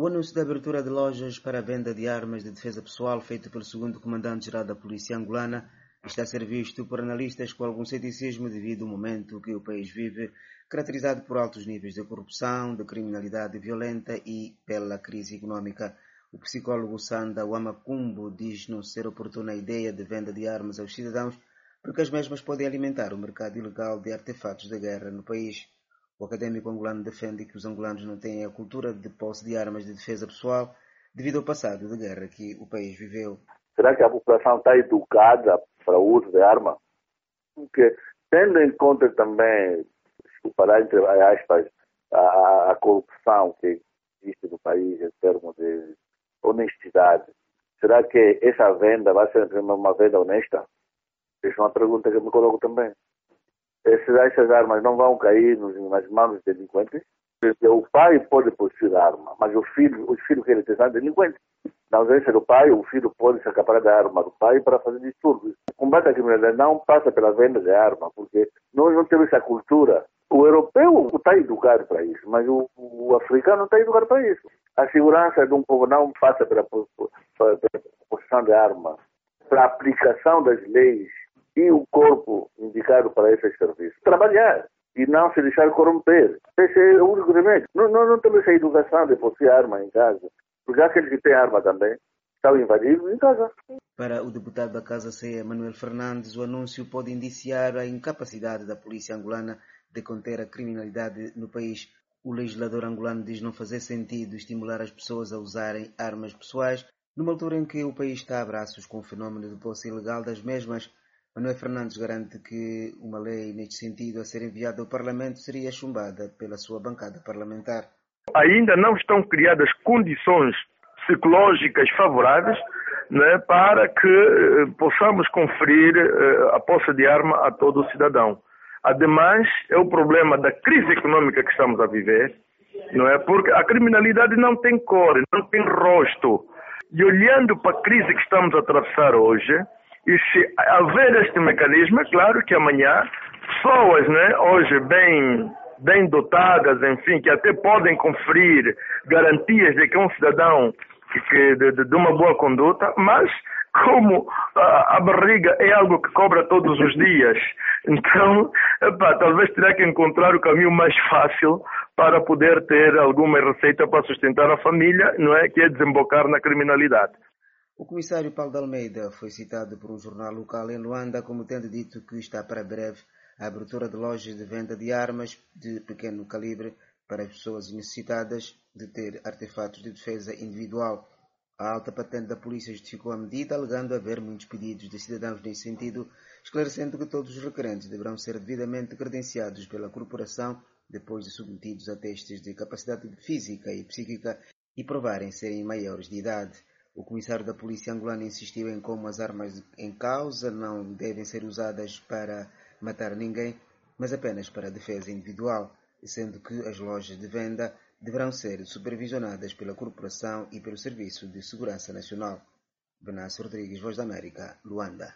O anúncio da abertura de lojas para a venda de armas de defesa pessoal feito pelo segundo comandante-geral da Polícia Angolana está a ser visto por analistas com algum ceticismo devido ao momento que o país vive, caracterizado por altos níveis de corrupção, de criminalidade violenta e pela crise econômica. O psicólogo Sanda Wamakumbo diz não ser oportuna a ideia de venda de armas aos cidadãos porque as mesmas podem alimentar o mercado ilegal de artefatos de guerra no país. O académico angolano defende que os angolanos não têm a cultura de posse de armas de defesa pessoal devido ao passado de guerra que o país viveu. Será que a população está educada para o uso de arma? Porque, tendo em conta também, desculpará entre aspas, a, a corrupção que existe no país em termos de honestidade, será que essa venda vai ser uma venda honesta? Essa é uma pergunta que eu me coloco também. Essas armas não vão cair nas mãos dos delinquentes? O pai pode possuir arma, mas o filho, os filhos que ele tem são delinquentes. Na ausência do pai, o filho pode se acaparar da arma do pai para fazer distúrbios. O combate à criminalidade não passa pela venda de arma, porque nós não temos essa cultura. O europeu está educado para isso, mas o, o africano não está educado para isso. A segurança de um povo não passa pela, pela possessão de arma, pela aplicação das leis e o corpo indicado para esses serviços. Trabalhar e não se deixar corromper. Esse é o único remédio. Não, não, não temos a educação de possuir arma em casa, porque aqueles que têm arma também estão invadidos em casa. Para o deputado da Casa CE, Manuel Fernandes, o anúncio pode indiciar a incapacidade da polícia angolana de conter a criminalidade no país. O legislador angolano diz não fazer sentido estimular as pessoas a usarem armas pessoais, numa altura em que o país está a braços com o fenómeno de posse ilegal das mesmas. Manuel Fernandes garante que uma lei neste sentido a ser enviada ao Parlamento seria chumbada pela sua bancada parlamentar. Ainda não estão criadas condições psicológicas favoráveis né, para que eh, possamos conferir eh, a posse de arma a todo cidadão. Ademais, é o problema da crise econômica que estamos a viver, não é? Porque a criminalidade não tem cor, não tem rosto. E olhando para a crise que estamos a atravessar hoje, e se haver este mecanismo, é claro que amanhã pessoas, né, hoje bem bem dotadas, enfim, que até podem conferir garantias de que um cidadão que, de, de, uma boa conduta, mas como a, a, barriga é algo que cobra todos os dias, então epá, talvez terá que encontrar o caminho mais fácil para poder ter alguma receita para sustentar a família, não é? Que é desembocar na criminalidade. O comissário Paulo de Almeida foi citado por um jornal local em Luanda como tendo dito que está para breve a abertura de lojas de venda de armas de pequeno calibre para as pessoas necessitadas de ter artefatos de defesa individual. A alta patente da polícia justificou a medida, alegando haver muitos pedidos de cidadãos nesse sentido, esclarecendo que todos os requerentes deverão ser devidamente credenciados pela corporação depois de submetidos a testes de capacidade física e psíquica e provarem serem maiores de idade. O comissário da polícia angolana insistiu em como as armas em causa não devem ser usadas para matar ninguém, mas apenas para defesa individual, sendo que as lojas de venda deverão ser supervisionadas pela corporação e pelo Serviço de Segurança Nacional. Benas Rodrigues, Voz da América, Luanda.